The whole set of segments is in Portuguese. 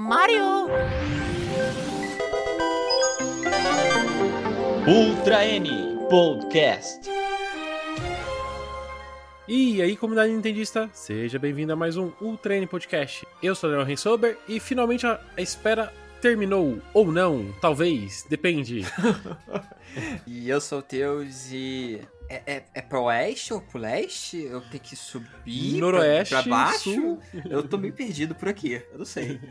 Mario! Ultra N Podcast. E aí, comunidade nintendista, seja bem-vindo a mais um Ultra N Podcast. Eu sou o Leon Rensober e finalmente a a espera terminou, ou não, talvez, depende. E eu sou o Teus e. É, é, é pro oeste ou pro leste? Eu tenho que subir Noroeste, pra, pra baixo? sul. Eu tô meio perdido por aqui, eu não sei.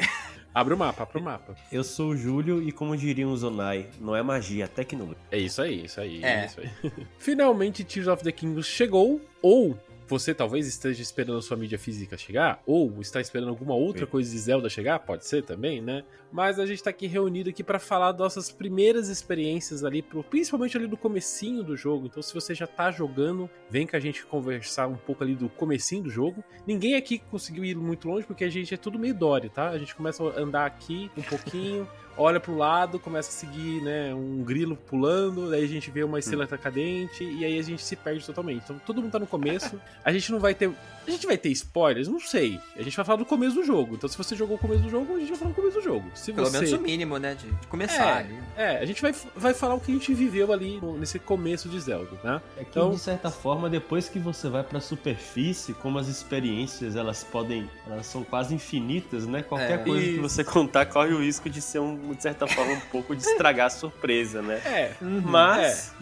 Abre o mapa, abre o mapa. Eu sou o Júlio e como diriam os Zonai, não é magia, é tecnologia. É isso aí, isso aí, É. isso aí. Finalmente Tears of the Kingdom chegou, ou você talvez esteja esperando a sua mídia física chegar, ou está esperando alguma outra Sim. coisa de Zelda chegar, pode ser também, né? Mas a gente tá aqui reunido aqui para falar das nossas primeiras experiências ali, principalmente ali do comecinho do jogo. Então se você já tá jogando, vem com a gente conversar um pouco ali do comecinho do jogo. Ninguém aqui conseguiu ir muito longe porque a gente é tudo meio Dory, tá? A gente começa a andar aqui um pouquinho, olha pro lado, começa a seguir, né, um grilo pulando, daí a gente vê uma estrela cadente e aí a gente se perde totalmente. Então todo mundo tá no começo. A gente não vai ter a gente vai ter spoilers? Não sei. A gente vai falar do começo do jogo. Então, se você jogou o começo do jogo, a gente vai falar do começo do jogo. Se Pelo você... menos o mínimo, né? De, de começar É. ali. É, a gente vai, vai falar o que a gente viveu ali nesse começo de Zelda, né? É que, Então- de certa forma, depois que você vai pra superfície, como as experiências, elas podem, elas são quase infinitas, né? Qualquer É. coisa que você contar corre o risco de ser, um, de certa forma, um pouco de estragar a surpresa, né? É. Mas,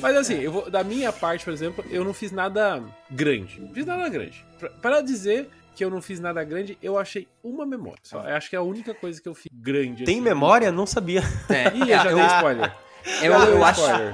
Mas assim, eu vou, da minha parte, por exemplo, eu não fiz nada grande. Não fiz nada grande. Pra, para dizer que eu não fiz nada grande, eu achei uma memória. Só. Eu acho que é a única coisa que eu fiz grande. tem assim. memória? Não sabia. É, Ih, eu já dei spoiler. eu, dei eu acho, spoiler.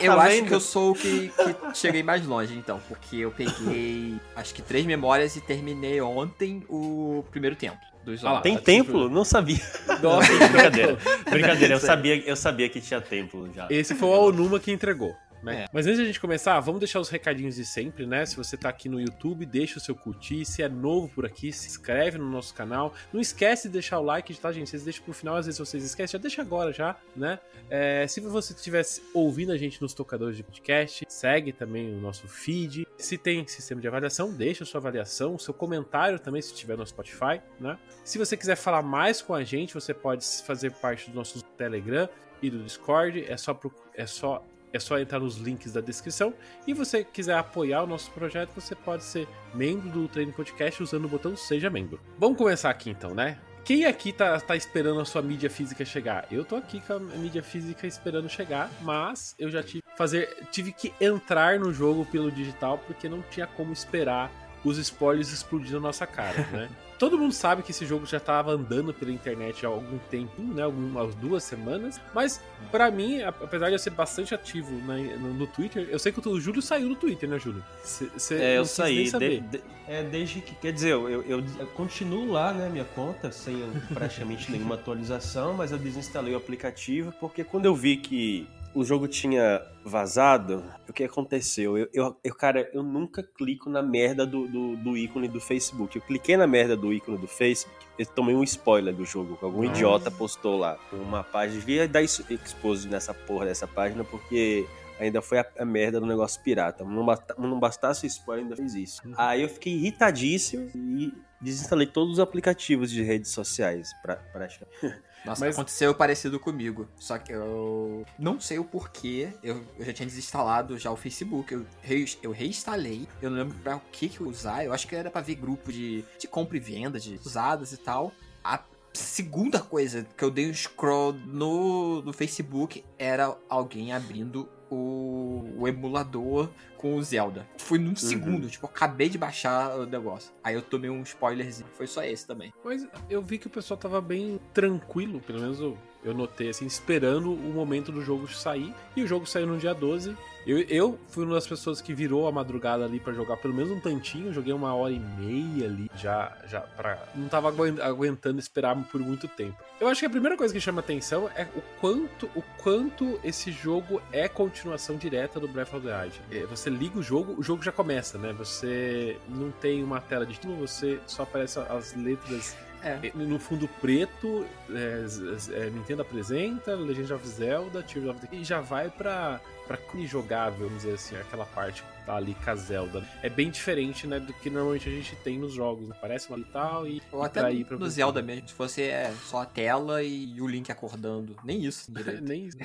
eu Tá acho que eu sou o que, que cheguei mais longe, então. Porque eu peguei, acho que três memórias e terminei ontem o primeiro templo dos Ah. Tem tipo- templo? Não sabia. Nossa, Brincadeira. Brincadeira, eu sabia, eu sabia que tinha templo já. Esse foi o Onuma que entregou. Né? É. Mas antes de a gente começar, vamos deixar os recadinhos de sempre, né? Se você tá aqui no YouTube, deixa o seu curtir. Se é novo por aqui, se inscreve no nosso canal. Não esquece de deixar o like, tá, gente? Vocês deixam pro final, às vezes vocês esquecem, já deixa agora já, né? É, se você estiver ouvindo a gente nos tocadores de podcast, segue também o nosso feed. Se tem sistema de avaliação, deixa a sua avaliação, o seu comentário também, se estiver no Spotify, né? Se você quiser falar mais com a gente, você pode fazer parte do nosso Telegram e do Discord. É só, procu- é só, é só entrar nos links da descrição. E você quiser apoiar o nosso projeto, você pode ser membro do Treino Podcast usando o botão Seja Membro. Vamos começar aqui então, né? Quem aqui tá, tá esperando a sua mídia física chegar? Eu tô aqui com a mídia física esperando chegar, mas eu já tive, fazer, tive que entrar no jogo pelo digital porque não tinha como esperar os spoilers explodir na nossa cara, né? Todo mundo sabe que esse jogo já tava andando pela internet há algum tempo, né? Algumas duas semanas. Mas, pra mim, apesar de eu ser bastante ativo na- no, no Twitter, eu sei que o Júlio saiu do Twitter, né, Júlio? Cê- cê É, eu saí. de- de- é, desde que. Quer dizer, eu, eu, eu- eu continuo lá, né, minha conta, sem praticamente nenhuma atualização, mas eu desinstalei o aplicativo porque quando eu vi que o jogo tinha vazado, o que aconteceu? Eu, eu, eu- cara, eu nunca clico na merda do, do, do ícone do Facebook. Eu cliquei na merda do ícone do Facebook, eu tomei um spoiler do jogo, algum Nossa. idiota postou lá. Uma página, devia dar expose nessa porra dessa página, porque ainda foi a, a merda do negócio pirata. Não, basta- não bastasse o spoiler, ainda fez isso. Uhum. Aí eu fiquei irritadíssimo e desinstalei todos os aplicativos de redes sociais, pra, praticamente. Nossa, Mas- aconteceu parecido comigo. Só que eu não sei o porquê. Eu, eu já tinha desinstalado já o Facebook. Eu, re- eu reinstalei. Eu não lembro pra o que, que eu usar. Eu acho que era pra ver grupo de, de compra e venda, de usadas e tal. A segunda coisa que eu dei um scroll no, no Facebook era alguém abrindo o, o emulador com o Zelda. Foi num segundo, tipo, eu acabei de baixar o negócio. Aí eu tomei um spoilerzinho. Foi só esse também. Mas eu vi que o pessoal tava bem tranquilo, pelo menos eu, eu notei, assim, esperando o momento do jogo sair. E o jogo saiu no dia 12. Eu, eu fui uma das pessoas que virou a madrugada ali pra jogar pelo menos um tantinho. Joguei uma hora e meia ali já, já pra. Não tava aguen- aguentando esperar por muito tempo. Eu acho que a primeira coisa que chama atenção é o quanto, o quanto esse jogo é continuação direta do Breath of the Wild. É, Você liga o jogo, o jogo já começa, né? Você não tem uma tela de título, você só aparece as letras É. no fundo preto, é, é, Nintendo apresenta, Legend of Zelda, Tears of the e já vai pra, pra jogável, vamos dizer assim, aquela parte tá ali com a Zelda, é bem diferente, né, do que normalmente a gente tem nos jogos. Né? Parece uma e tal e. Ou até no, pra no você. Zelda mesmo, se fosse é, só a tela e o Link acordando. Nem isso, direito. Nem isso.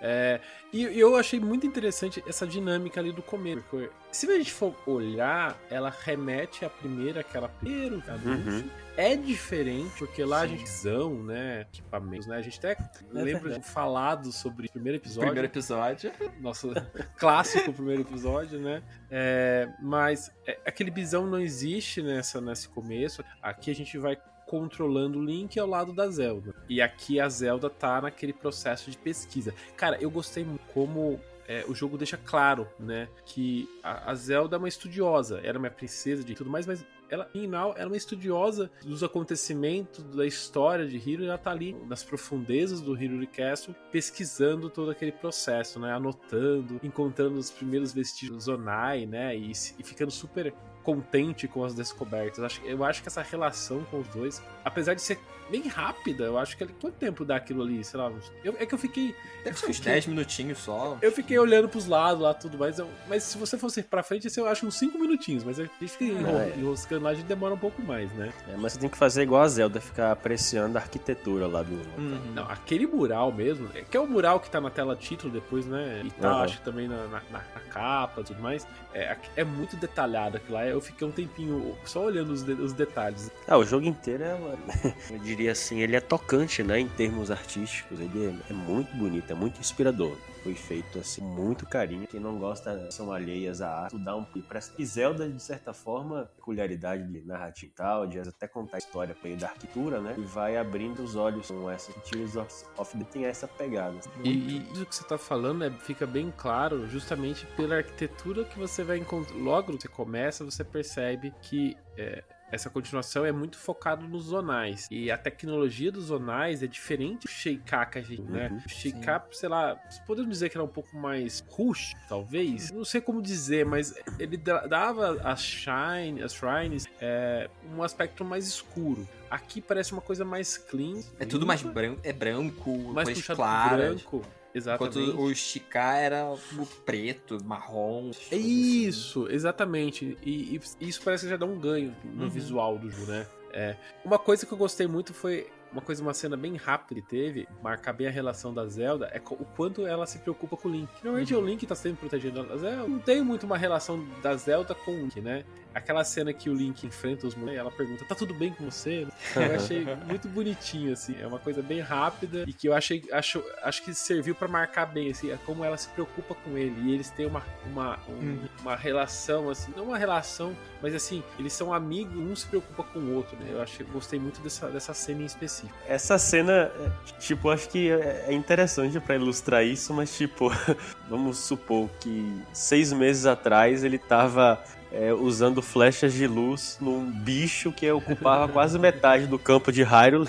É, e eu achei muito interessante essa dinâmica ali do começo. Porque se a gente for olhar, ela remete à primeira, aquela primeiro anúncio. Uhum. É diferente, porque lá a Sim. gente visão, né? Equipamentos, né? A gente até lembra verdade. de falado sobre o primeiro episódio. Primeiro episódio. Nosso clássico primeiro episódio, né? É, mas é, aquele bisão não existe nessa, nesse começo. Aqui a gente vai controlando o Link ao lado da Zelda. E aqui a Zelda tá naquele processo de pesquisa. Cara, eu gostei como é, o jogo deixa claro, né? Que a, a Zelda é uma estudiosa, era uma princesa de tudo mais, mas ela, final, era uma estudiosa dos acontecimentos, da história de Hyrule, e ela tá ali nas profundezas do Hyrule Castle, pesquisando todo aquele processo, né? Anotando, encontrando os primeiros vestígios do Zonai, né? E, e ficando super contente com as descobertas. Eu acho que essa relação com os dois, apesar de ser bem rápida, eu acho que ele- quanto tempo dá aquilo ali, sei lá, eu- é que eu fiquei Deve ser uns fiquei- 10 minutinhos só. eu fiquei olhando pros lados lá, tudo mais. eu- mas se você fosse pra frente, assim, eu acho uns 5 minutinhos. Mas a gente fica enro- é. enroscando lá, a gente demora um pouco mais, né? É, mas você tem que fazer igual a Zelda, ficar apreciando a arquitetura lá do. Uhum. Não, aquele mural mesmo, é que é o mural que tá na tela título depois, né? E tá, Aham. acho que também na, na- na- na capa e tudo mais. É, é muito detalhado aquilo lá. Eu fiquei um tempinho só olhando os, de- os detalhes. Ah, o jogo inteiro é, diria assim, ele é tocante, né, em termos artísticos. Ele é, é muito bonito, é muito inspirador. Foi feito assim, com muito carinho. Quem não gosta são alheias à arte. Dá um e parece que Zelda, de certa forma, peculiaridade de narrativa e tal, de até contar a história meio da arquitetura, né? E vai abrindo os olhos com essa Tears of, of the tem essa pegada. E, e isso que você tá falando é, fica bem claro justamente pela arquitetura que você vai encontrar. Logo que você começa, você percebe que é, essa continuação é muito focado nos zonais. E a tecnologia dos zonais é diferente do Sheikah que a gente, né? Uhum, O Sheikah, sei lá, podemos dizer que era um pouco mais rush, talvez. Não sei como dizer, mas ele da- dava as shine, as shrines é, um aspecto mais escuro. Aqui parece uma coisa mais clean. É tudo mais branco, é branco, mais puxado claras. branco. Exatamente. Enquanto o Chiká era o preto, marrom. É coisas assim. isso, exatamente. E, e isso parece que já dá um ganho no Uhum. visual do jogo, né? É. Uma coisa que eu gostei muito foi uma coisa, uma cena bem rápida que teve, marcar bem a relação da Zelda, é o quanto ela se preocupa com o Link. Normalmente Uhum. o Link tá sempre protegendo a Zelda. Não tem muito uma relação da Zelda com o Link, né? Aquela cena que o Link enfrenta os moleques, ela pergunta, tá tudo bem com você? Eu achei muito bonitinho, assim. É uma coisa bem rápida e que eu achei, acho, acho que serviu pra marcar bem, assim, é como ela se preocupa com ele. E eles têm uma, uma, um- Uhum. uma relação, assim, não uma relação, mas assim, eles são amigos, um se preocupa com o outro, né? Eu achei, gostei muito dessa, dessa cena em específico. Essa cena, é, tipo, acho que é é interessante pra ilustrar isso, mas, tipo, vamos supor que seis meses atrás ele tava é, usando flechas de luz num bicho que ocupava quase metade do campo de Hyrule.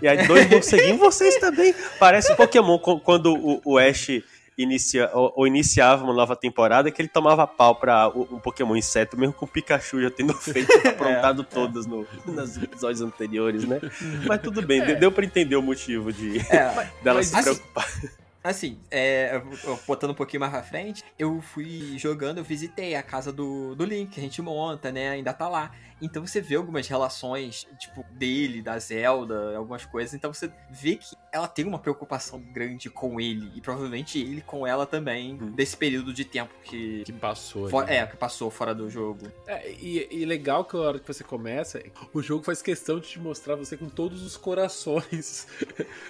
E aí, dois morceguinhos, vocês também. Parece Pokémon quando o, o Ash. Inicia, ou, ou iniciava uma nova temporada que ele tomava pau pra o- um Pokémon inseto, mesmo com o Pikachu já tendo feito, aprontado todas no, nos episódios anteriores, né? Mas tudo bem, É. deu pra entender o motivo de É, dela mas se assim- preocupar. Assim, é, eu- botando um pouquinho mais pra frente, eu fui jogando, eu visitei a casa do, do Link, que a gente monta, né? Ainda tá lá. Então você vê algumas relações, tipo, dele, da Zelda, algumas coisas. Então você vê que ela tem uma preocupação grande com ele. E provavelmente ele com ela também, Hum. desse período de tempo que. Que passou. fo- ali. é, que passou fora do jogo. É, e, e legal que a hora que você começa, o jogo faz questão de te mostrar você com todos os corações.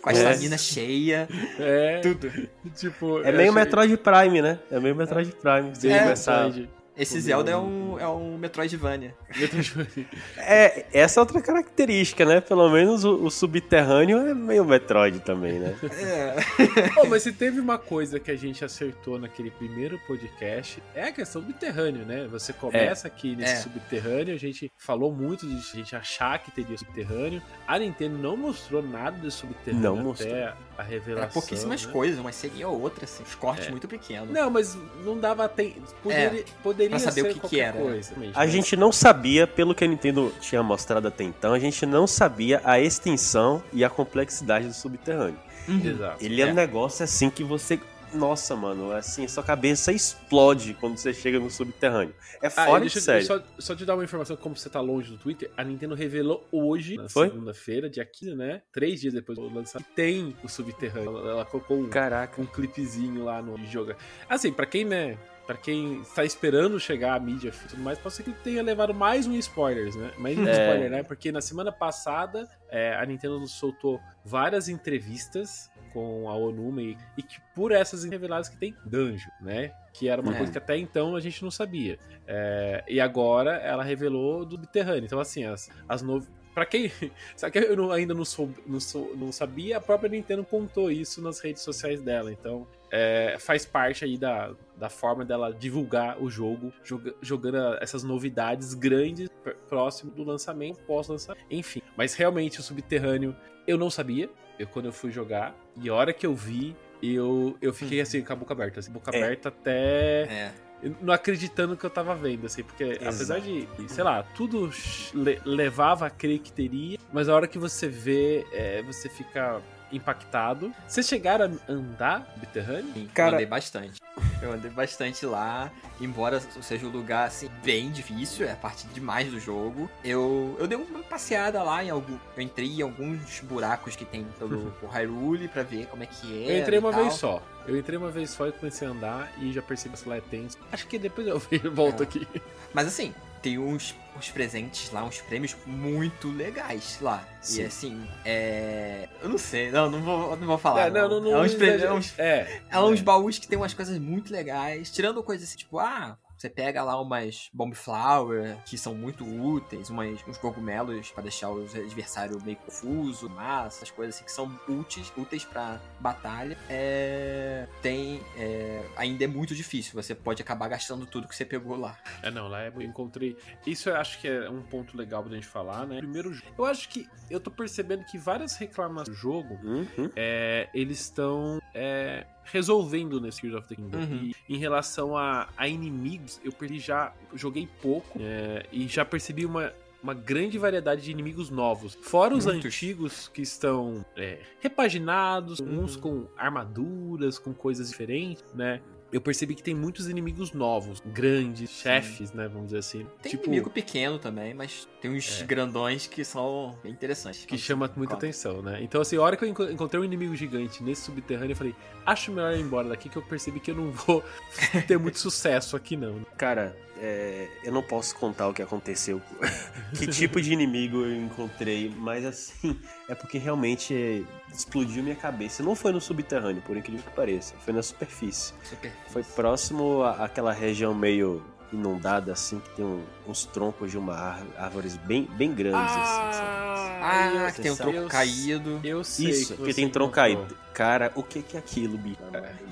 Com a É. estamina cheia, É, tudo. tipo. É meio achei Metroid Prime, né? É meio Metroid Prime. É, Metroid. Esse Zelda é um, é um Metroidvania. Metroid. É, essa é outra característica, né? Pelo menos o, o subterrâneo é meio Metroid também, né? É. Pô, mas se teve uma coisa que a gente acertou naquele primeiro podcast, é a questão do subterrâneo, né? Você começa aqui nesse É. subterrâneo, a gente falou muito de a gente achar que teria subterrâneo. A Nintendo não mostrou nada de subterrâneo Não até mostrou. a revelação. Era pouquíssimas né? coisas, uma seria ou outra, assim. Os cortes É. muito pequenos. Não, mas não dava tempo. Poderia, poderia pra saber ser o que que era. coisa. A gente não sabia, pelo que a Nintendo tinha mostrado até então, a gente não sabia a extensão e a complexidade do subterrâneo. Uhum. Exato. Ele é, É. um negócio assim que você nossa, mano, assim, sua cabeça explode quando você chega no subterrâneo. É Ah, fora deixa, de série. Só, só te dar uma informação, como você tá longe do Twitter, a Nintendo revelou hoje, na segunda-feira, dia 15, né? Três dias depois do lançamento, que tem o subterrâneo. Ela, ela colocou um, Caraca. um clipezinho lá no jogo. Assim, pra quem, né? Pra quem está esperando chegar a mídia e tudo mais, pode ser que tenha levado mais um spoilers, né? Mais um É. spoiler, né? Porque na semana passada é, a Nintendo soltou várias entrevistas com a Onuma e, que por essas reveladas que tem Danjo, né? Que era uma É. coisa que até então a gente não sabia. É, e agora ela revelou do subterrâneo. Então, assim, as, as novidades. Pra quem. Sabe que eu não- ainda não, sou, não, sou- não sabia, a própria Nintendo contou isso nas redes sociais dela. Então, é, faz parte aí da, da forma dela divulgar o jogo, joga- jogando essas novidades grandes pr- próximo do lançamento, pós-lançamento, enfim. Mas realmente o subterrâneo eu não sabia, eu, quando eu fui jogar, e a hora que eu vi, eu, eu fiquei assim, com a boca aberta, assim, boca É. aberta até É. não acreditando que eu tava vendo, assim, porque apesar de, sei lá, tudo le- levava a crer que teria, mas a hora que você vê, é, você fica impactado. Vocês chegaram a andar no subterrâneo? Sim, Cara- eu andei bastante. Eu andei bastante lá, embora seja um lugar assim bem difícil, é a parte demais do jogo. Eu, eu dei uma passeada lá em algum, eu entrei em alguns buracos que tem pelo por Hyrule pra ver como é que é. Eu entrei uma tal. vez só. Eu entrei uma vez só e comecei a andar e já percebi que lá é tenso. Acho que depois eu volto É. aqui. Mas assim, tem uns, uns presentes lá, uns prêmios muito legais lá. Sim. E assim, é. Eu não sei, não, não vou, não vou falar. É, não, não, não, é uns, prêmios, é exagera- uns é, É uns baús que tem umas coisas muito legais, tirando coisas assim, tipo, ah, você pega lá umas bomb flower que são muito úteis, umas, uns cogumelos pra deixar os adversários meio confuso, massa, essas coisas assim que são úteis, úteis pra batalha. É, tem, é, ainda é muito difícil, você pode acabar gastando tudo que você pegou lá. É, não, lá eu encontrei. Isso eu acho que é um ponto legal pra gente falar, né? Primeiro, eu acho que eu tô percebendo que várias reclamações do jogo Uhum. é, eles estão é, resolvendo nesse Tears of the Kingdom. Uhum. E em relação a, a inimigos, eu perdi já. Joguei pouco é, e já percebi uma. Uma grande variedade de inimigos novos. Fora os Muitos. antigos que estão é, repaginados, Uhum. uns com armaduras, com coisas diferentes, né? Eu percebi que tem muitos inimigos novos, grandes, chefes, né? Vamos dizer assim. Tem tipo, inimigo pequeno também, mas tem uns É. grandões que são bem interessantes. que chama muita Conta. atenção, né? Então, assim, a hora que eu enco- encontrei um inimigo gigante nesse subterrâneo, eu falei, acho melhor ir embora daqui, que eu percebi que eu não vou ter muito sucesso aqui, não. Cara, é, eu não posso contar o que aconteceu, que tipo de inimigo eu encontrei, mas assim, é porque realmente explodiu minha cabeça. Não foi no subterrâneo, por incrível que pareça, foi na superfície. Super. Foi próximo àquela região meio inundada, assim, que tem um- uns troncos de uma ár- árvores bem, bem grandes, assim, sabe? Ah, eu que tem um tronco eu- caído. Eu sei Isso, que que tem tronco caído. Cara, o que que é aquilo, bicho?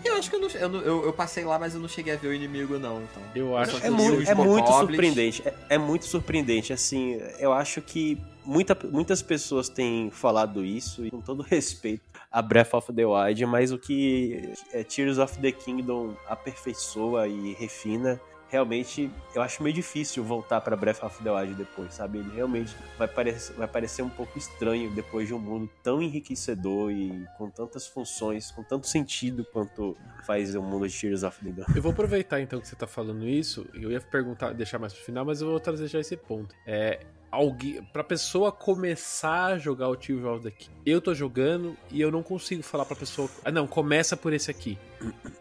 Eu acho que eu não. Eu, não- eu, eu passei lá, mas eu não cheguei a ver o inimigo, não. Então. Eu acho só que É muito, é muito surpreendente. É, é muito surpreendente. Assim, eu acho que muita, muitas pessoas têm falado isso, e com todo respeito a Breath of the Wild, mas o que é, Tears of the Kingdom aperfeiçoa e refina. Realmente, eu acho meio difícil voltar pra Breath of the Wild depois, sabe? Ele realmente vai parecer, vai parecer um pouco estranho depois de um mundo tão enriquecedor e com tantas funções, com tanto sentido quanto faz o mundo de Tears of the Kingdom. Eu vou aproveitar então que você tá falando isso. Eu ia perguntar, deixar mais pro final, mas eu vou trazer já esse ponto. É. Alguém, pra pessoa começar a jogar o Tears of the Kingdom, eu tô jogando e eu não consigo falar pra pessoa. Ah, não, começa por esse aqui.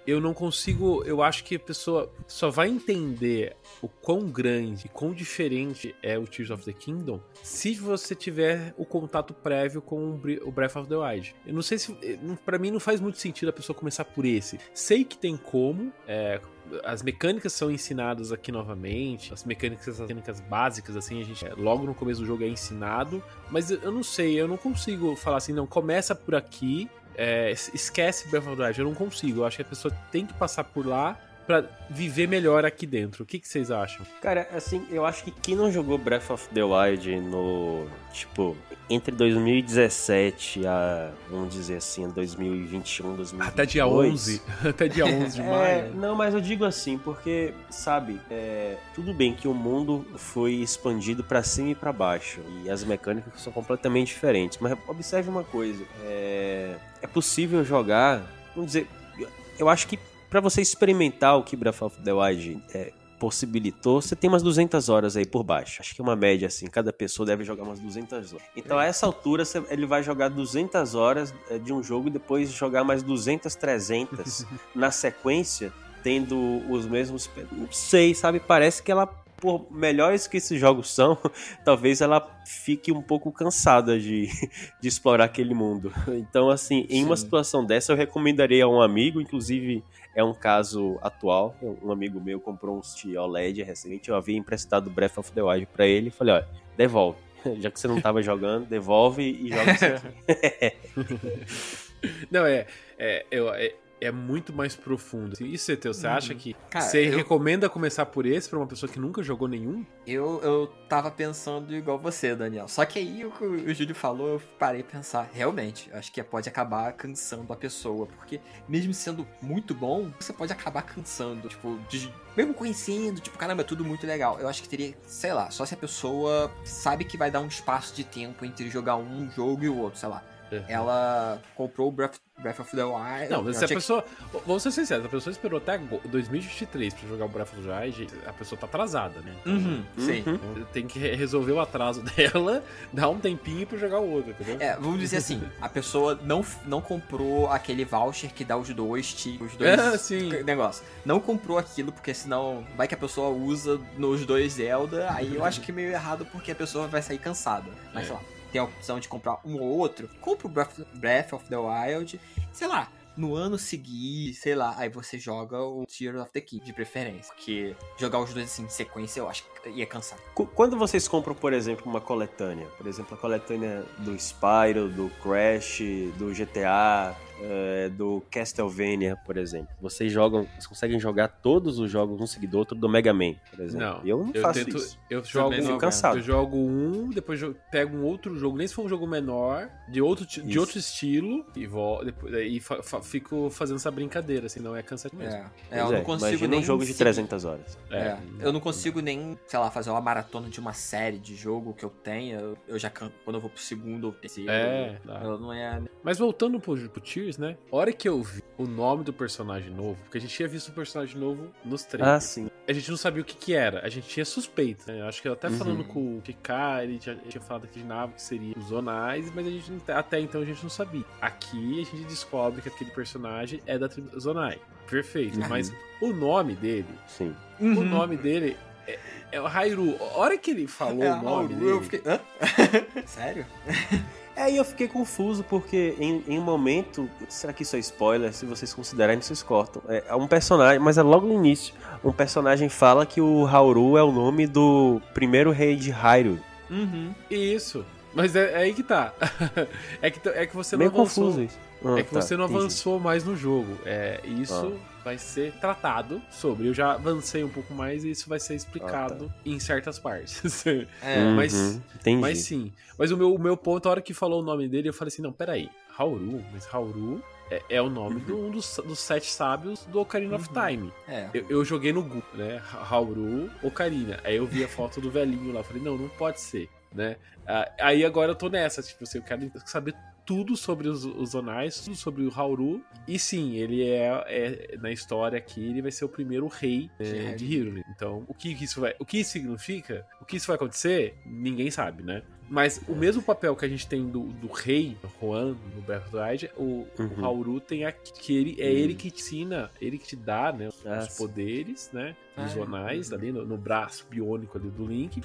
Eu não consigo. Eu acho que a pessoa só vai entender o quão grande e quão diferente é o Tears of the Kingdom se você tiver o contato prévio com o Bre- o Breath of the Wild. Eu não sei se. não- Pra mim não faz muito sentido a pessoa começar por esse. Sei que tem como. é, as mecânicas são ensinadas aqui novamente, as mecânicas, as mecânicas básicas, assim, a gente é, logo no começo do jogo é ensinado, mas eu não sei, eu não consigo falar assim, não, começa por aqui, é, es- esquece Breath of the Wild, eu não consigo, eu acho que a pessoa tem que passar por lá pra viver melhor aqui dentro. O que, que vocês acham? Cara, assim, eu acho que quem não jogou Breath of the Wild no. Tipo, entre 2017 a. Vamos dizer assim, 2021, 2022. Até dia 11, até dia 11 de É, maio. não, mas eu digo assim, porque, sabe, é, tudo bem que o mundo foi expandido pra cima e pra baixo, e as mecânicas são completamente diferentes, mas observe uma coisa, é, é possível jogar, vamos dizer, eu acho que para você experimentar o que Breath of the Wild é, possibilitou, você tem umas 200 horas aí por baixo. Acho que é uma média assim, cada pessoa deve jogar umas 200 horas. Então a essa altura ele vai jogar 200 horas é, de um jogo e depois jogar mais 200, 300 na sequência, tendo os mesmos, não sei, sabe, parece que ela por melhores que esses jogos são, talvez ela fique um pouco cansada de, de explorar aquele mundo. Então, assim, em uma Sim. situação dessa, eu recomendaria a um amigo, inclusive é um caso atual. Um amigo meu comprou um Switch OLED recentemente, eu havia emprestado Breath of the Wild pra ele e falei, olha, devolve. Já que você não tava jogando, devolve e joga isso aqui. Não, é. É, eu- é, é muito mais profundo. E você, Teu, você acha que Cara, você eu- recomenda começar por esse pra uma pessoa que nunca jogou nenhum? Eu, eu tava pensando igual você, Daniel. Só que aí o que o Júlio falou, eu parei a pensar. Realmente, acho que pode acabar cansando a pessoa. Porque mesmo sendo muito bom, você pode acabar cansando. Tipo, de- mesmo conhecendo, tipo, caramba, é tudo muito legal. Eu acho que teria, sei lá, só se a pessoa sabe que vai dar um espaço de tempo entre jogar um jogo e o outro, sei lá. Uhum. Ela comprou o Breath, Breath of the Wild. Não, se a que- pessoa. Vamos ser sinceros, a pessoa esperou até ago- 2023 pra jogar o Breath of the Wild, a pessoa tá atrasada, né? Então, Uhum, sim. Uhum. Tem que re- resolver o atraso dela, dar um tempinho pra jogar o outro, entendeu? É, vamos dizer assim, a pessoa não, não comprou aquele voucher que dá os dois, ti- os dois É, sim. negócio. Não comprou aquilo porque senão vai que a pessoa usa nos dois Zelda, aí eu acho que é meio errado porque a pessoa vai sair cansada. Mas É. sei lá, tem a opção de comprar um ou outro, compra o Breath, of the Wild, sei lá, no ano seguinte, sei lá, aí você joga o Tears of the King de preferência, porque jogar os dois assim em sequência eu acho que ia cansar. Qu- Quando vocês compram, por exemplo, uma coletânea, por exemplo, a coletânea do Spyro, do Crash, do GTA, eh, do Castlevania, por exemplo, vocês jogam, vocês conseguem jogar todos os jogos um seguidor, outro do Mega Man, por exemplo. Não, eu não eu faço tento- isso. Eu jogo, Também não, cansado. eu jogo um, depois pego um outro jogo, nem se for um jogo menor, de outro, de outro estilo, e vou depois, e fa- fa- fico fazendo essa brincadeira, assim, não é cansativo mesmo. É, é, eu não é, consigo nem um jogo de seguir. 300 horas. É, eu não consigo nem, sei lá, fazer uma maratona de uma série de jogo que eu tenha. Eu, eu já canto quando eu vou pro segundo ou terceiro. É. Eu não é. Mas voltando pro, pro Né? A hora que eu vi o nome do personagem novo, porque a gente tinha visto o personagem novo nos Ah, trailers. sim. A gente não sabia o que que era, a gente tinha suspeita. Né? Acho que até Uhum. falando com o KK, ele já tinha falado aqui de nave que seria os Zonais, mas a gente até então a gente não sabia. Aqui a gente descobre que aquele personagem é da tribo Zonai. Perfeito, Uhum. mas o nome dele, Sim. o nome dele é, é o Hairu. A hora que ele falou É, o nome dele, eu fiquei. Hã? Sério? É, e eu fiquei confuso porque em, em um momento, será que isso é spoiler? Se vocês considerarem, vocês cortam. É, é um personagem, mas é logo no início. Um personagem fala que o Hauru é o nome do primeiro rei de Hyrule. Uhum. Isso. Mas é, é aí que tá. é, que, é que você Meio não avançou. confuso isso. Ah, É que tá, você não entendi. avançou mais no jogo. É, isso Ah. Vai ser tratado sobre. Eu já avancei um pouco mais e isso vai ser explicado Ah, em certas partes. É, Uhum, mas- entendi. mas sim. Mas o meu, o meu ponto, a hora que falou o nome dele, eu falei assim: não, peraí. Hauru, mas Hauru é, é o nome de um dos, dos sete sábios do Ocarina of Uhum. Time. é. Eu, eu joguei no Google, né? Hauru, Ocarina. Aí eu vi a foto do velhinho lá. Falei, não, não pode ser, né? Ah, Aí agora eu tô nessa, tipo assim, eu quero saber tudo sobre os, os Zonais, tudo sobre o Hauru. E sim, ele é, é- na história aqui, ele vai ser o primeiro rei é, de Hyrule. Então, o que isso vai, o que isso significa? O que isso vai acontecer? Ninguém sabe, né? Mas o mesmo papel que a gente tem do, do rei, Juan, no Breath of o, o Uhum. Hauru tem aqui, que ele, é Hum. ele que te ensina, ele que te dá, né, os Ah, poderes, né, Ah, visuais uhum. ali no, no braço biônico ali do Link.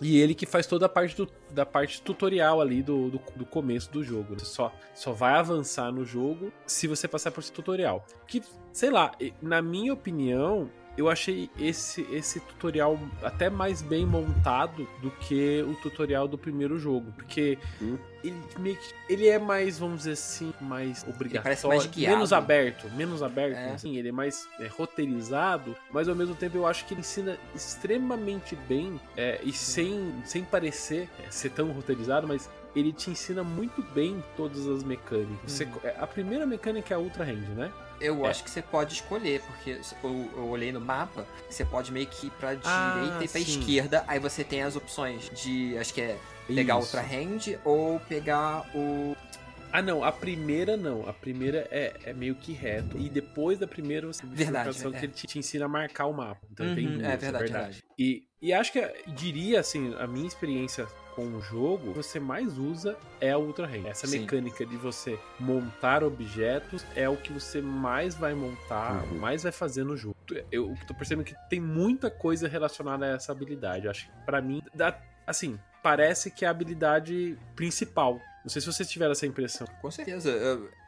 E ele que faz toda a parte do, da parte tutorial ali do, do, do começo do jogo. Você só, só vai avançar no jogo se você passar por esse tutorial. Que, sei lá, na minha opinião, eu achei esse, esse tutorial até mais bem montado do que o tutorial do primeiro jogo. Porque Hum. ele, meio que- ele é mais, vamos dizer assim, mais obrigatório. parece mais menos aberto. Menos aberto, É. assim, ele é mais é, roteirizado, mas ao mesmo tempo eu acho que ele ensina extremamente bem é, e sem, sem parecer é, ser tão roteirizado, mas ele te ensina muito bem todas as mecânicas. Você- Uhum. é, a primeira mecânica é a Ultra Hand, né? Eu É. acho que você pode escolher, porque eu, eu olhei no mapa, você pode meio que ir pra Ah, direita e pra sim. esquerda, aí você tem as opções de, acho que é pegar Isso. outra hand ou pegar o Ah, não, a primeira não. A primeira é, é meio que reto. E depois da primeira você Verdade, bifurcação é. que ele te, te ensina a marcar o mapa. Então Uhum, tem é duas, verdade, verdade. E, e acho que, diria assim, a minha experiência com o jogo, você mais usa é a Ultra Hand. Essa Sim. mecânica de você montar objetos é o que você mais vai montar, Uhum. mais vai fazer no jogo. Eu tô percebendo que tem muita coisa relacionada a essa habilidade. Eu acho que pra mim, dá, assim, parece que é a habilidade principal. Não sei se vocês tiveram essa impressão. Com certeza.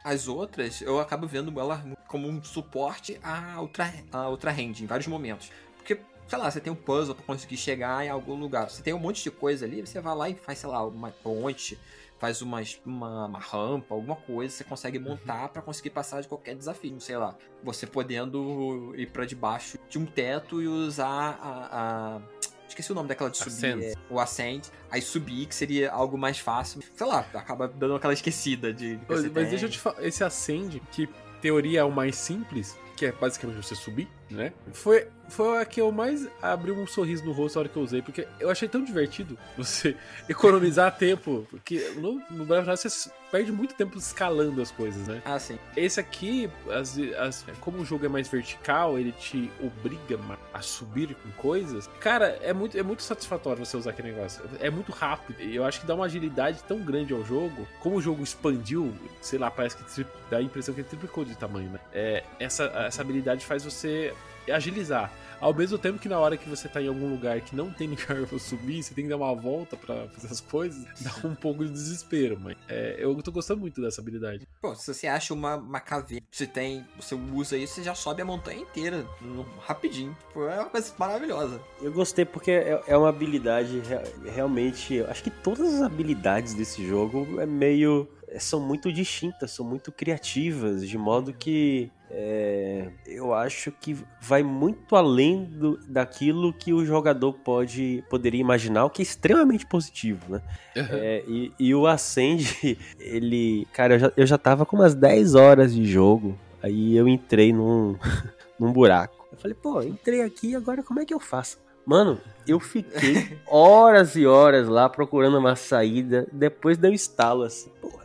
As outras, eu acabo vendo ela como um suporte à Ultra, à ultra Hand em vários momentos. Porque, sei lá, você tem um puzzle pra conseguir chegar em algum lugar. Você tem um monte de coisa ali, você vai lá e faz, sei lá, uma ponte, faz umas, uma, uma rampa, alguma coisa, você consegue montar pra conseguir passar de qualquer desafio. Sei lá, você podendo ir pra debaixo de um teto e usar a- a Esqueci o nome daquela de subir. Ascend. é, o Ascend. Aí subir, que seria algo mais fácil. Sei lá, acaba dando aquela esquecida de. Mas, mas deixa eu te falar, esse Ascend, que teoria é o mais simples, que é basicamente você subir, né? Foi, foi a que eu mais abri um sorriso no rosto na hora que eu usei, porque eu achei tão divertido você economizar tempo, porque no, no Breath of você perde muito tempo escalando as coisas, né? Ah, sim. Esse aqui, as, as- como o jogo é mais vertical, ele te obriga a subir com coisas. Cara, é muito, é muito satisfatório você usar aquele negócio. É muito rápido. E eu acho que dá uma agilidade tão grande ao jogo. Como o jogo expandiu, sei lá, parece que dá a impressão que ele triplicou de tamanho, né? É, essa, essa habilidade faz você agilizar. Ao mesmo tempo que na hora que você tá em algum lugar que não tem lugar pra subir, você tem que dar uma volta pra fazer as coisas, dá um pouco de desespero, mas é, eu tô gostando muito dessa habilidade. Pô, se você acha uma, uma caveira, você tem, você usa isso, você já sobe a montanha inteira, no- rapidinho. Pô, é uma coisa maravilhosa. Eu gostei porque é, é uma habilidade rea- realmente. eu Acho que todas as habilidades desse jogo é meio. é, são muito distintas, são muito criativas, de modo que. É, eu acho que vai muito além do, daquilo que o jogador pode poderia imaginar, o que é extremamente positivo, né? É, e, e o Ascend, ele. Cara, eu já, eu já tava com umas 10 horas de jogo. Aí eu entrei num, num buraco. Eu falei, pô, entrei aqui, agora como é que eu faço? Mano, eu fiquei horas e horas lá procurando uma saída. Depois deu estalo assim. Porra,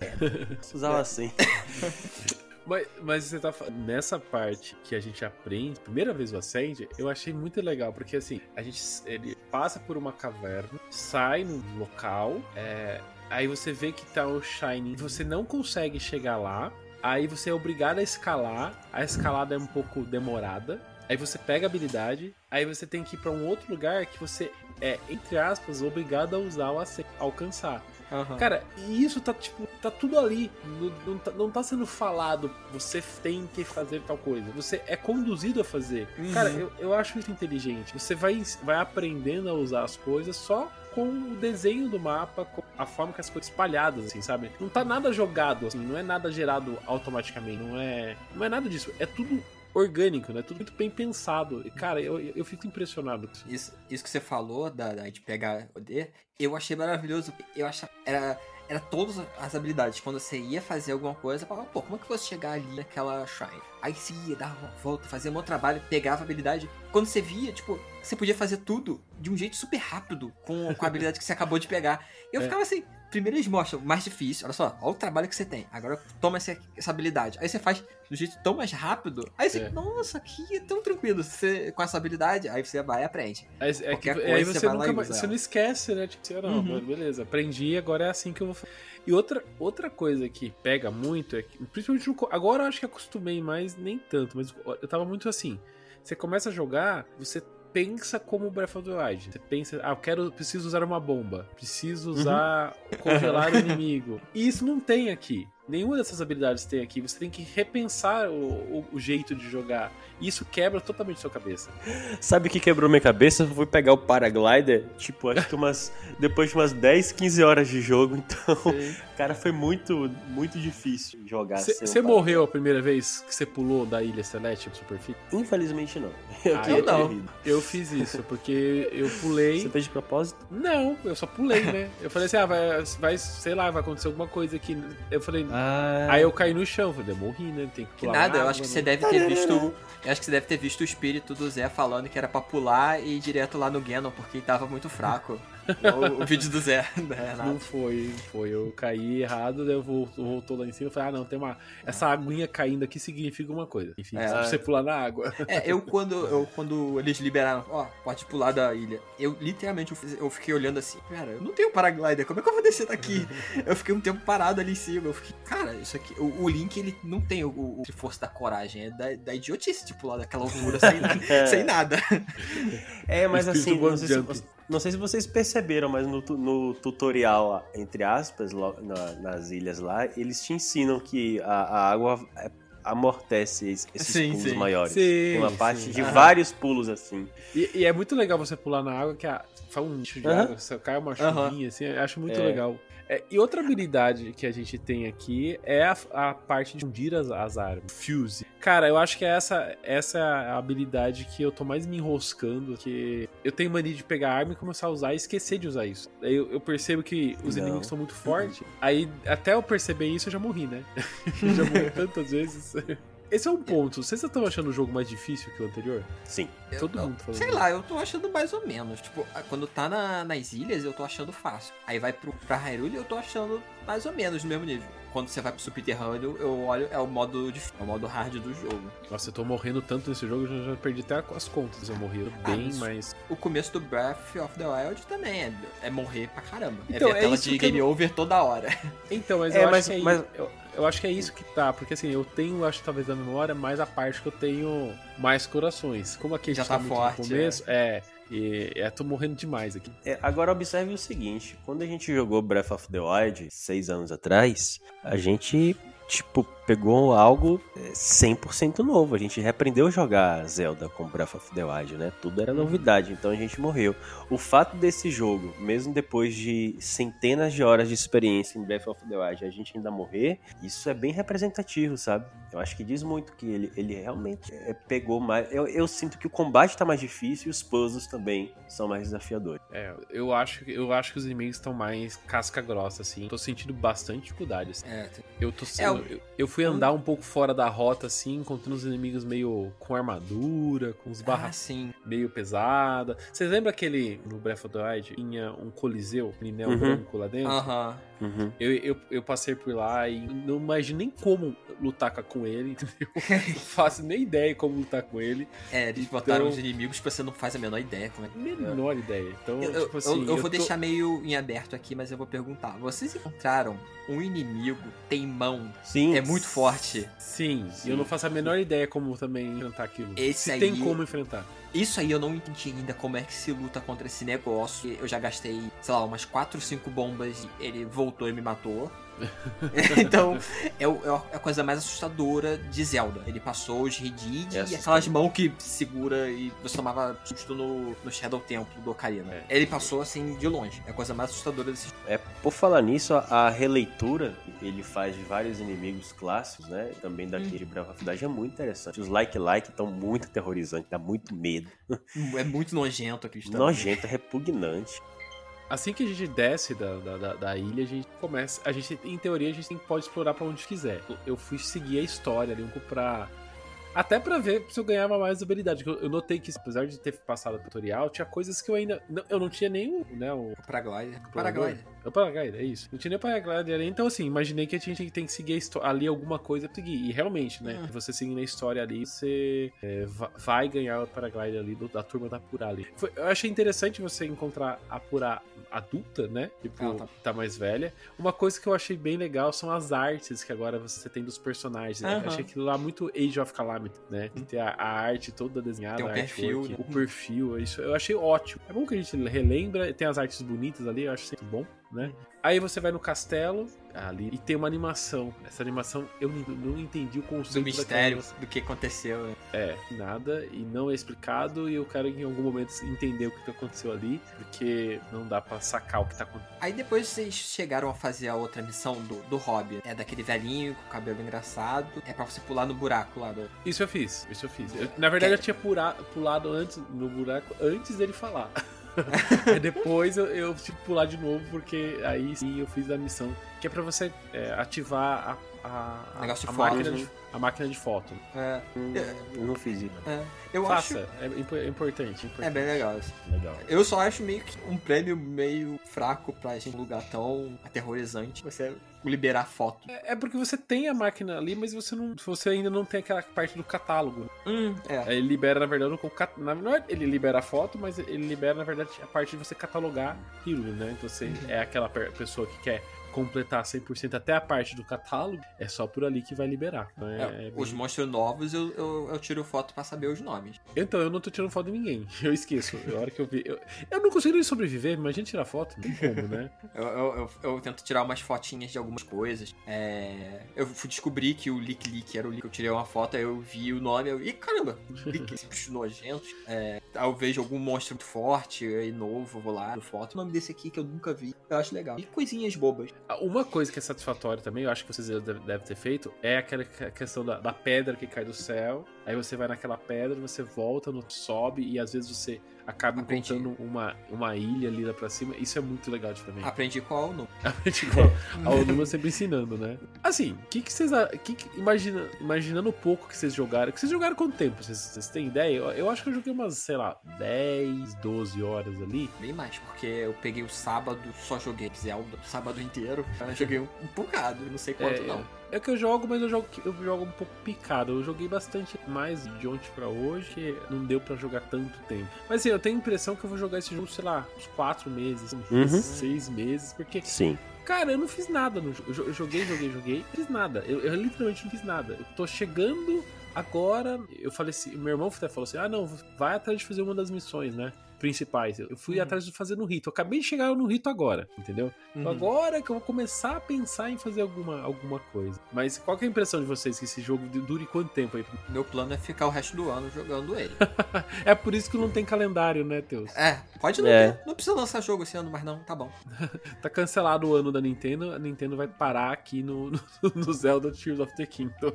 usava assim. Mas, mas você tá nessa parte que a gente aprende, primeira vez o Ascend, eu achei muito legal, porque assim, a gente ele passa por uma caverna, sai num local, é, aí você vê que tá o Shining, você não consegue chegar lá, aí você é obrigado a escalar, a escalada é um pouco demorada, aí você pega a habilidade, aí você tem que ir pra um outro lugar que você é, entre aspas, obrigado a usar o Ascend, alcançar. Cara, e isso tá, tipo, tá tudo ali. Não, não, tá, não tá sendo falado, você tem que fazer tal coisa. Você é conduzido a fazer. Uhum. Cara, eu, eu acho isso inteligente. Você vai, vai aprendendo a usar as coisas só com o desenho do mapa, com a forma que as coisas espalhadas, assim, sabe? Não tá nada jogado, assim, não é nada gerado automaticamente, não é, não é nada disso. É tudo orgânico, né? Tudo muito bem pensado. E, cara, eu, eu fico impressionado com isso. Isso, que você falou da, da- de pegar o D, eu achei maravilhoso. Eu achava. Era, era todas as habilidades. Quando você ia fazer alguma coisa, falava, pô, como é que eu vou chegar ali naquela shrine? Aí você ia, dava uma volta, fazia um outro trabalho, pegava a habilidade. Quando você via, tipo, você podia fazer tudo de um jeito super rápido com, com a habilidade que você acabou de pegar. Eu É. ficava assim. Primeiro eles mostram mais difícil, olha só, olha o trabalho que você tem. Agora toma essa, essa habilidade. Aí você faz do jeito tão mais rápido. Aí você, É. nossa, aqui é tão tranquilo. Você, com essa habilidade, aí você vai e aprende. Aí, é que, Qualquer aí coisa você, você vai lá nunca mais, você não esquece, né? Tipo, assim, ah, não, Uhum. beleza, aprendi, agora é assim que eu vou fazer. E outra, outra coisa que pega muito é que, principalmente no agora eu acho que acostumei mais, nem tanto, mas eu tava muito assim. Você começa a jogar, você pensa como Breath of the Wild. Você pensa, ah, eu quero, preciso usar uma bomba, preciso usar congelar o inimigo. E isso não tem aqui. Nenhuma dessas habilidades tem aqui. Você tem que repensar o, o- o jeito de jogar. E isso quebra totalmente sua cabeça. Sabe o que quebrou minha cabeça? Eu fui pegar o paraglider, tipo, acho que umas. depois de umas 10, 15 horas de jogo, então. Cara, foi muito, muito difícil jogar Você morreu a primeira vez que você pulou da Ilha Celeste pro Superfície? Infelizmente não. Eu Ah, eu não. Eu fiz isso, porque eu pulei. Você fez de propósito? Não, eu só pulei, né? Eu falei assim, ah, vai, vai, sei lá, vai acontecer alguma coisa aqui. Eu falei. Ah. Aí eu caí no chão, falei, eu morri, né? Tem que Que nada, na eu acho que né? você deve ter visto. Eu acho que você deve ter visto o espírito do Zé falando que era pra pular e ir direto lá no Ganon, porque ele tava muito fraco. o, o vídeo do Zé, da Não foi, não foi. Eu caí errado, daí eu vol- voltou lá em cima e falei, ah não, tem uma. Essa aguinha caindo aqui significa uma coisa. Enfim, É. se você pular na água. É, eu quando, eu quando eles liberaram, ó, pode pular da ilha, eu literalmente eu, fiquei olhando assim, cara, eu não tenho paraglider, como é que eu vou descer daqui? eu fiquei um tempo parado ali em cima, eu fiquei, cara, isso aqui, o, o Link ele não tem o, o, o força da coragem, é da, da idiotice de pular daquela altura sem, sem nada. É, mas Espírito assim, não sei, se. Não sei se vocês perceberam, mas no, no tutorial, entre aspas, lo- na- nas ilhas lá, eles te ensinam que a, a água é- amortece es- esses Sim, pulos sim. maiores. Sim, Tem uma parte sim. de Aham. vários pulos assim. E, e é muito legal você pular na água, que a, faz um nicho de Aham. água, só cai uma chuvinha, assim, eu acho muito É. legal. É, e outra habilidade que a gente tem aqui é a, a parte de fundir as, as armas. Fuse. Cara, eu acho que essa, essa é a habilidade que eu tô mais me enroscando, que eu tenho mania de pegar a arma e começar a usar e esquecer de usar isso. Aí eu, eu percebo que os Não. inimigos são muito fortes, aí até eu perceber isso eu já morri, né? eu já morri tantas vezes. Esse é um ponto. Vocês estão achando o jogo mais difícil que o anterior? Sim. Eu- Todo eu- mundo falando Sei lá, eu tô achando mais ou menos. Tipo, a- quando tá na- nas ilhas, eu tô achando fácil. Aí vai pro, pra Hyrule, eu tô achando mais ou menos no mesmo nível. Quando você vai pro subterrâneo, eu olho, é o modo difícil, é o modo hard do jogo. Nossa, eu tô morrendo tanto nesse jogo, eu já, perdi até as contas. Eu morri Ah, bem, mas- mas. O começo do Breath of the Wild também é, é morrer pra caramba. Então, é ver é a tela isso de eu game não- over toda hora. Então, mas É, eu mas- acho que é mas- isso. Eu, eu acho que é isso que tá. Porque assim, eu tenho, acho que talvez da memória, mais a parte que eu tenho mais corações. Como aqui a gente Já tá muito forte, no começo, é. E é, tô morrendo demais aqui. É, agora observe o seguinte, quando a gente jogou Breath of the Wild seis anos atrás, a gente, tipo, pegou algo é, 100% novo. A gente reaprendeu a jogar Zelda com Breath of the Wild, né? Tudo era novidade, então a gente morreu. O fato desse jogo, mesmo depois de centenas de horas de experiência em Breath of the Wild, a gente ainda morrer, isso é bem representativo, sabe? Eu acho que diz muito que ele, ele realmente é, pegou mais. Eu, eu sinto que o combate tá mais difícil e os puzzles também são mais desafiadores. É, eu acho, que- eu acho que os inimigos estão mais casca grossa, assim. Tô sentindo bastante dificuldade. assim. É, Eu tô É, sendo. o- eu, eu fui andar um pouco fora da rota, assim, encontrando os inimigos meio com armadura, com os ah, barras sim. meio pesada. Vocês lembram aquele no Breath of the Wild tinha um coliseu, um Uhum. branco lá dentro? Aham. Uhum. Eu, eu, eu passei por lá e não imagino nem como lutar com ele, entendeu? Não faço nem ideia como lutar com ele. É, eles Então- botaram os inimigos que você não faz a menor ideia como é que Menor ideia. Então, Eu, eu- tipo assim. eu- eu vou tô- deixar meio em aberto aqui, mas eu vou perguntar. Vocês encontraram um inimigo teimão? Sim. É muito forte. Sim, Sim. eu não faço a menor ideia como também enfrentar aquilo. Esse Se aí- tem como enfrentar. Isso aí eu não entendi ainda como é que se luta contra esse negócio. Eu já gastei, sei lá, umas 4, 5 bombas e ele voltou e me matou. então, é, o- é a coisa mais assustadora de Zelda. Ele passou os Redid É e aquelas mãos que segura e você tomava susto no, no Shadow Templo do Ocarina. É. Ele passou assim de longe. É a coisa mais assustadora desse jogo. É, por falar nisso, a, a releitura que ele faz de vários inimigos clássicos, né? Também daquele Breath of the Wild é muito interessante. Os like-like estão muito aterrorizantes, dá muito medo. É muito nojento aqui. Nojento, repugnante. Assim que a gente desce da, da, da- ilha, a gente começa. A gente, em teoria, a gente tem- pode explorar pra onde quiser. Eu fui seguir a história ali um pouco pra. Até pra ver se eu ganhava mais habilidade. Eu notei que, apesar de ter passado o tutorial, tinha coisas que eu ainda. não- Eu não tinha nem o. Né, o Paraglider. Paraglider. É o Paraglider, é isso. Não tinha nem o Paraglider ali. Então, assim, imaginei que a gente tem que seguir ali alguma coisa pra seguir. E realmente, né? Hum. Você seguindo a história ali, você é, va- vai ganhar o Paraglider ali do- da turma da Pura ali. Foi- eu achei interessante você encontrar a Pura adulta, né? Tipo, Ela tá- tá... mais velha. Uma coisa que eu achei bem legal são as artes que agora você tem dos personagens. né? Achei aquilo lá muito Age of Calamity, né? Que tem a, a arte toda desenhada, Tem um a perfil, né? o perfil. Isso eu achei ótimo. É bom que a gente relembra, tem as artes bonitas ali, eu acho sempre bom, né? Aí você vai no castelo ali e tem uma animação. Essa animação eu não, entendi o Do conceito mistério daquela- do que aconteceu. né? É, nada e não é explicado e eu quero em algum momento entender o que que aconteceu ali, porque não dá pra sacar o que tá acontecendo. Aí depois vocês chegaram a fazer a outra missão do, do Hobby. É daquele velhinho com o cabelo engraçado. É pra você pular no buraco lá do. Isso eu fiz, isso eu fiz. Eu- na verdade eu tinha pura- pulado antes no buraco antes dele falar. aí depois eu, eu tive que pular de novo, porque aí sim eu fiz a missão, que é pra você é, ativar a, a, a, de máquina de, né? a máquina de foto. É, Eu não fiz isso. é, eu Faça, acho. é, é importante, importante. É bem legal. assim. legal. Eu só acho meio que um prêmio meio fraco pra gente um lugar tão aterrorizante. Você liberar foto. É é porque você tem a máquina ali, mas você não, você ainda não tem aquela parte do catálogo. Hum, é. Aí Ele libera, na verdade, o cat- na verdade, ele libera a foto, mas ele libera, na verdade, a parte de você catalogar aquilo, né? Então você é aquela pessoa que quer completar 100% até a parte do catálogo, é só por ali que vai liberar. Então, é- É, é bem- Os monstros novos eu, eu, eu tiro foto pra saber os nomes. Então, eu não tô tirando foto de ninguém. Eu esqueço. A hora que eu vi. Eu, eu não consigo nem sobreviver, imagina tirar foto. Não tem como, né? Eu, eu, tento tirar umas fotinhas de algumas coisas. É, eu fui descobrir que o Lick Lick era o Lick. Eu tirei uma foto, aí eu vi o nome. Eu, Ih, caramba, Lick, bichos nojentos. É, aí eu vejo algum monstro muito forte e novo, eu vou lá, foto. O nome desse aqui que eu nunca vi. Eu acho legal. E coisinhas bobas. Uma coisa que é satisfatória também, eu acho que vocês devem ter feito, é aquela que- questão da, da pedra que cai do céu. Aí você vai naquela pedra, você volta, no, sobe e às vezes você acaba Aprendi. encontrando uma, uma ilha ali lá pra cima. Isso é muito legal de também. Aprendi qual é o nome. tipo, a Onuma sempre ensinando, né? Assim, o que, que vocês. a- Que que, imagina, imaginando o pouco que vocês jogaram. Que vocês jogaram quanto tempo? Vocês, vocês têm ideia? Eu, eu acho que eu joguei umas, sei lá, 10, 12 horas ali. Bem mais, porque eu peguei o sábado, só joguei Zelda o sábado inteiro. Eu joguei um, um bocado, não sei quanto É, não. É que eu jogo, mas eu jogo, eu jogo um pouco picado. Eu joguei bastante mais de ontem pra hoje, que não deu pra jogar tanto tempo. Mas assim, eu tenho a impressão que eu vou jogar esse jogo, sei lá, uns 4 meses, uns Uhum. 6 meses, porque Sim. Cara, eu não fiz nada no jogo. Eu jo- Eu joguei, joguei, joguei. Não fiz nada. Eu, eu literalmente não fiz nada. Eu tô chegando agora. Eu falei assim. Meu irmão até falou assim: ah, não, vai atrás de fazer uma das missões, né? Principais. Eu eu fui Uhum. atrás de fazer no rito. Eu acabei de chegar no rito agora, entendeu? Então Uhum. agora que eu vou começar a pensar em fazer alguma, alguma coisa. Mas qual que é a impressão de vocês que esse jogo dure quanto tempo aí? Meu plano é ficar o resto do ano jogando ele. É por isso que não tem calendário, né, Teus? É, pode não É. ter. Não precisa lançar jogo esse ano, mas não, tá bom. Tá cancelado o ano da Nintendo. A Nintendo vai parar aqui no, no, no Zelda Tears of the Kingdom.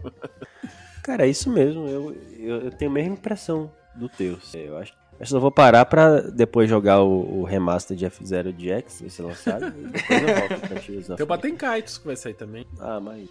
Cara, é isso mesmo. Eu, eu, eu tenho a mesma impressão do Teus. Eu acho, acho que eu vou parar pra depois jogar o, o remaster de F0 de X, esse lançado. e depois eu volto pra Tears of Tem o Kaitos que vai sair também. Ah, mas.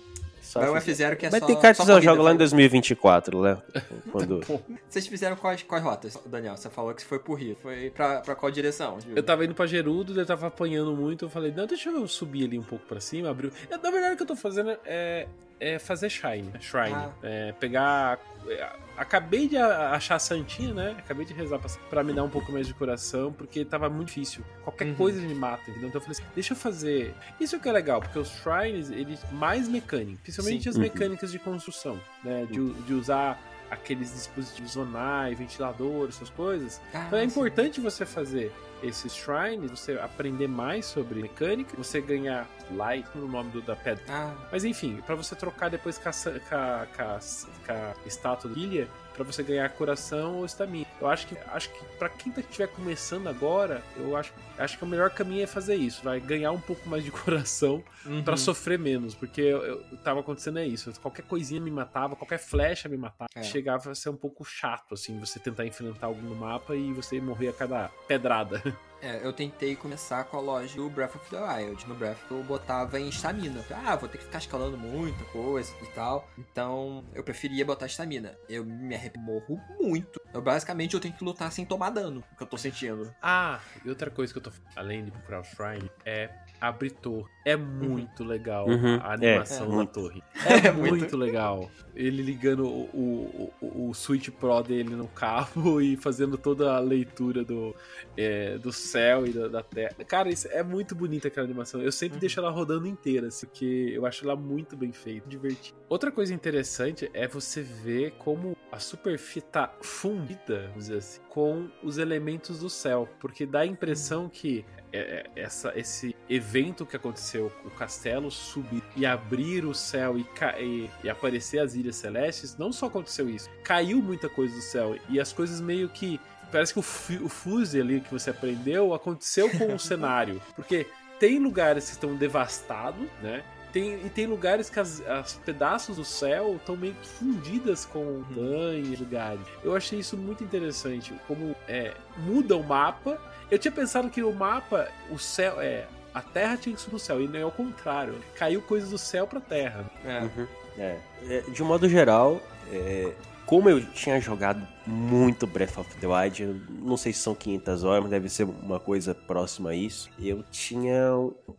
Só Vai o F0. F0 que é Mas só. tem cartas só eu jogo lá em vai. 2024, Léo. Quando... Vocês fizeram quais, quais rotas, Daniel? Você falou que foi por Rio. Foi pra, pra qual direção? Eu tava indo pra Gerudo, eu tava apanhando muito, eu falei, não, deixa eu subir ali um pouco pra cima, abriu. Na verdade, o que eu tô fazendo é, é fazer Shrine. Shrine. Ah. É pegar. é, Acabei de achar a Santinha, né? Acabei de rezar pra, pra me dar um pouco mais de coração, porque tava muito difícil. Qualquer Uhum. coisa me mata, entendeu? Então eu falei assim, deixa eu fazer. Isso que é legal, porque os Shrines, eles mais mecânicos, principalmente Sim. as Uhum. mecânicas de construção, né? De, de usar aqueles dispositivos zonais, ventiladores, essas coisas. Ah, Então é sim. importante você fazer esses shrines, você aprender mais sobre mecânica, você ganhar light no nome do- da pedra. Ah, Mas enfim, pra você trocar depois com a, com a, com a- com a estátua de ilha, pra você ganhar coração ou estamina. Eu acho que acho que para quem tá estiver começando agora, eu acho, acho que o melhor caminho é fazer isso, vai ganhar um pouco mais de coração uhum. Pra sofrer menos, porque eu, eu tava acontecendo é isso, qualquer coisinha me matava, qualquer flecha me matava, É. chegava a ser um pouco chato assim, você tentar enfrentar algum no mapa e você morrer a cada pedrada. É, eu tentei começar com a loja do Breath of the Wild. No Breath eu botava em estamina. Ah, vou ter que ficar escalando muita coisa e tal. Então eu preferia botar estamina. Eu me arrependo, morro muito. Eu basicamente eu tenho que lutar sem tomar dano, que eu tô sentindo. Ah, e outra coisa que eu tô além de procurar o Shrine é abrir torre. É muito legal Uhum, a animação é, da muito. torre. É, É muito, muito. legal. Ele ligando o, o, o, o Switch Pro dele no cabo e fazendo toda a leitura do, é, do céu e da, da terra. Cara, isso é muito bonita aquela animação. Eu sempre Uhum. deixo ela rodando inteira, assim, porque eu acho ela muito bem feita, divertida. Outra coisa interessante é você ver como a superfície tá fundida, vamos dizer assim, com os elementos do céu, porque dá a impressão que é, é, essa, esse evento que aconteceu, o castelo subir e abrir o céu e, e- e aparecer as ilhas celestes, não só aconteceu isso, caiu muita coisa do céu e as coisas meio que. Parece que o, o fuse ali que você aprendeu aconteceu com o cenário, porque tem lugares que estão devastados, né? tem, e tem lugares que as, as pedaços do céu estão meio que fundidas com Uhum. montanhas, lugares. Eu achei isso muito interessante, como é, muda o mapa. Eu tinha pensado que o mapa, o céu, é. A terra tinha que subir no céu, e não é o contrário. Caiu coisas do céu pra terra. É. Uhum. É. É, De um modo geral, é, como eu tinha jogado muito Breath of the Wild, não sei se são 500 horas, mas deve ser uma coisa próxima a isso, eu tinha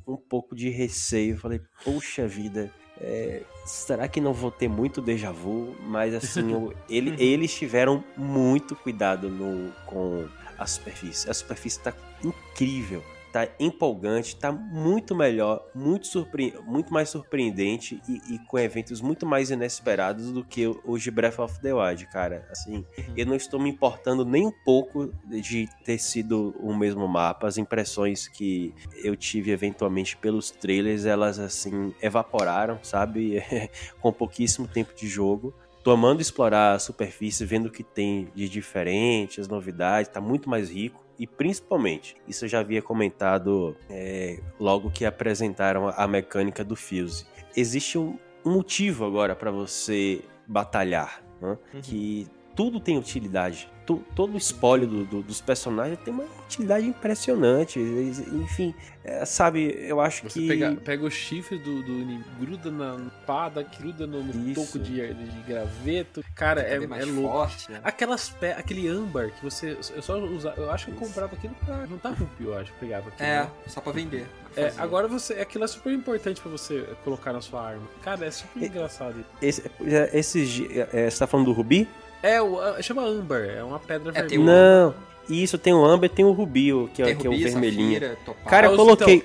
um, pouco de receio. Falei, poxa vida, é, será que não vou ter muito déjà vu? Mas assim, eu- ele- eles tiveram muito cuidado no, com a superfície. A superfície tá incrível. Tá empolgante, tá muito melhor, muito, surpre... muito mais surpreendente e, e com eventos muito mais inesperados do que os de Breath of the Wild, cara. Assim, eu não estou me importando nem um pouco de ter sido o mesmo mapa. As impressões que eu tive eventualmente pelos trailers, elas assim evaporaram, sabe? com pouquíssimo tempo de jogo. Tô amando explorar a superfície, vendo o que tem de diferente, as novidades, tá muito mais rico. E principalmente, isso eu já havia comentado é, logo que apresentaram a mecânica do Fuse. Existe um motivo agora para você batalhar, né? que tudo tem utilidade. Tu- todo o espólio do- do- dos personagens tem uma utilidade impressionante. Enfim, é, sabe, eu acho Você que. pega, pega o chifre do, do inimigo, gruda na espada, gruda no, no toco de, de graveto. Cara, é, é louco. forte, né? Aquelas pe... aquele âmbar que você. Eu só usava. Eu acho que eu comprava aquilo pra juntar rupi, eu acho. Pegava aquilo. É, né? só pra vender. É, agora você. Aquilo é super importante pra você colocar na sua arma. Cara, é super E- engraçado. Esse, é, esses, di- é, você tá falando do Rubi? É, o, chama âmbar, é uma pedra É, tem vermelha. o- Não. Isso, tem o Amber e tem o Rubi, o que, é, que é o vermelhinho. safira. Cara, eu coloquei.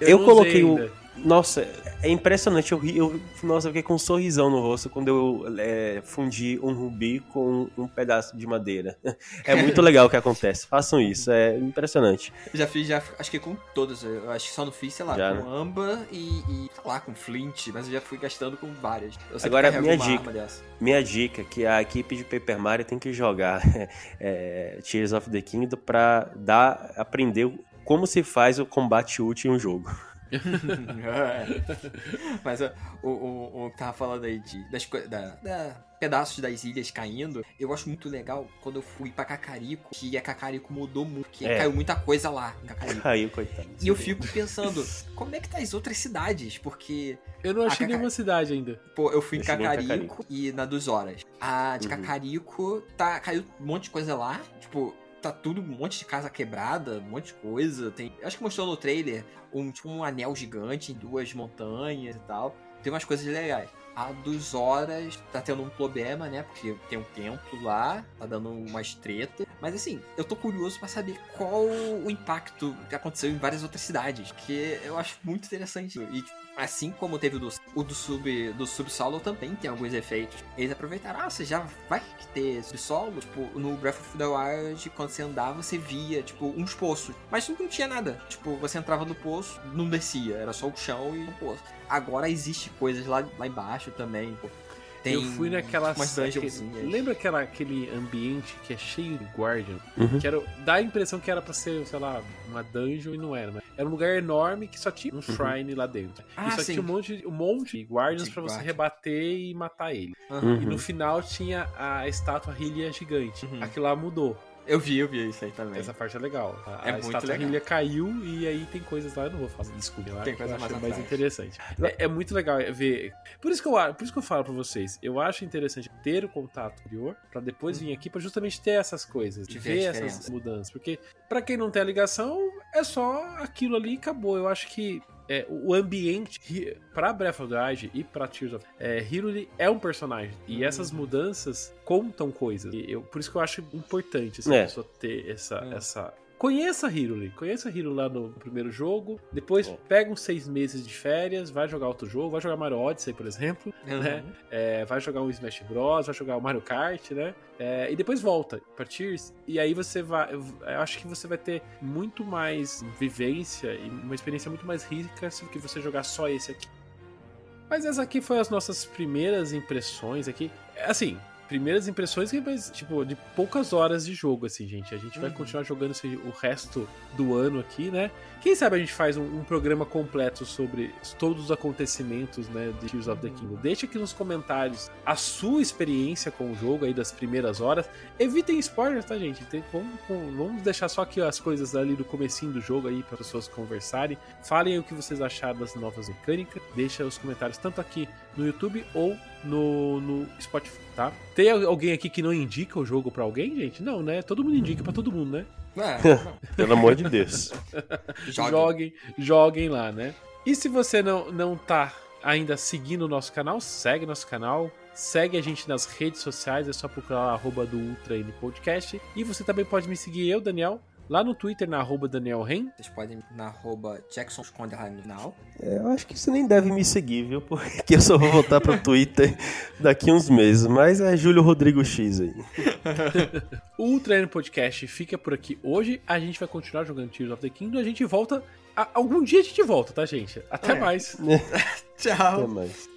Eu, não coloquei o. ainda. Nossa, é impressionante. Eu, eu, nossa, eu fiquei com um sorrisão no rosto quando eu é, fundi um rubi com um pedaço de madeira. É muito legal o que acontece. Façam isso, é impressionante. Eu já fiz, já, acho que com todas. Eu acho que só não fiz, sei lá, Já, com né? amba e, e, sei lá, com flint, mas eu já fui gastando com várias. Agora, minha dica. Minha dica é que a equipe de Paper Mario tem que jogar é, Tears of the Kingdom pra dar, aprender como se faz o combate útil em um jogo. Mas ó, o, o, o que tava falando aí de, das da, da pedaços das ilhas caindo, eu acho muito legal quando eu fui pra Cacarico, que a Cacarico mudou muito, que É. caiu muita coisa lá em Cacarico. Caiu, coitado. E eu fico pensando, como é que tá as outras cidades? Porque, Eu não achei nenhuma cidade ainda. pô, eu fui em em Cacarico, e na dos horas. A de Uhum. Cacarico, tá, caiu um monte de coisa lá, tipo, tá tudo, um monte de casa quebrada, um monte de coisa. Tem, acho que mostrou no trailer um, tipo, um anel gigante em duas montanhas e tal. Tem umas coisas legais. A dos horas tá tendo um problema, né? Porque tem um templo lá, tá dando umas treta. Mas assim, eu tô curioso pra saber qual o impacto que aconteceu em várias outras cidades. Que eu acho muito interessante. E tipo, assim como teve o do, o do, sub, do subsolo, também tem alguns efeitos. Eles aproveitaram, ah, você já vai ter subsolo? Tipo, no Breath of the Wild, quando você andava, você via, tipo, uns poços. Mas não tinha nada. Tipo, você entrava no poço, não descia. Era só o chão e o poço. Agora existe coisas lá, lá embaixo também. pô. Tem eu fui naquela. aquele- dungeonzinhas. lembra aquela, aquele ambiente que é cheio de guardian? Uhum. Que era, dá a impressão que era pra ser, sei lá, uma dungeon e não era. Mas era um lugar enorme que só tinha um shrine lá dentro. Ah, e só sim. tinha um monte, um monte de guardians pra você rebater e matar ele. Aham. E Uhum. no final tinha a estátua Hylia gigante. Uhum. Aquilo lá mudou. Eu vi, eu vi isso aí também. Essa parte é legal. A, É a muito legal. Hylia caiu e aí tem coisas lá, eu não vou falar, desculpe lá. Tem coisa mais mais interessante. É, é muito legal ver. Por isso, que eu, por isso que eu falo pra vocês, eu acho interessante ter o contato anterior, pra depois vir aqui pra justamente ter essas coisas, De ver ver essas mudanças. Porque pra quem não tem a ligação, é só aquilo ali e acabou. Eu acho que é, o ambiente pra Breath of the Wild e pra Tears of é, Hyrule é um personagem e Hum. essas mudanças contam coisas. E eu, por isso que eu acho importante essa É. pessoa ter essa, É. essa Conheça a Hyrule, conheça a Hyrule lá no primeiro jogo, depois Bom. pega uns seis meses de férias, vai jogar outro jogo, vai jogar Mario Odyssey, por exemplo, Uhum. né? É, vai jogar um Smash Bros, vai jogar o Mario Kart, né? É, e depois volta pra Tears, e aí você vai. Eu acho que você vai ter muito mais vivência e uma experiência muito mais rica se que você jogar só esse aqui. Mas essa aqui foi as nossas primeiras impressões aqui. Assim, primeiras impressões, mas, tipo, de poucas horas de jogo, assim, gente. A gente vai Uhum. continuar jogando esse, o resto do ano aqui, né? Quem sabe a gente faz um, um programa completo sobre todos os acontecimentos, né, de Tears of the Kingdom. Deixa aqui nos comentários a sua experiência com o jogo aí das primeiras horas. Evitem spoilers, tá, gente? Tem- vamos, vamos deixar só aqui as coisas ali do comecinho do jogo aí para pessoas conversarem. Falem o que vocês acharam das novas mecânicas. Deixa os comentários tanto aqui no YouTube ou no, no Spotify, tá? Tem al- alguém aqui que não indica o jogo pra alguém, gente? Não, né? Todo mundo indica pra todo mundo, né? É, Pelo amor de Deus. Joguem, joguem lá, né? E se você não, não tá ainda seguindo o nosso canal, segue nosso canal. Segue a gente nas redes sociais, é só procurar lá, arroba do Ultra N Podcast. E você também pode me seguir, eu, Daniel, lá no Twitter, na arroba Daniel Ren. Vocês podem ir na arroba Jackson no final. É, Eu acho que você nem deve me seguir, viu? Porque eu só vou voltar pro Twitter daqui uns meses. Mas é Júlio Rodrigo X aí. O Ultra N Podcast fica por aqui hoje. A gente vai continuar jogando Tears of the Kingdom. A gente volta. a- algum dia a gente volta, tá, gente? Até É. mais. Até Tchau. mais.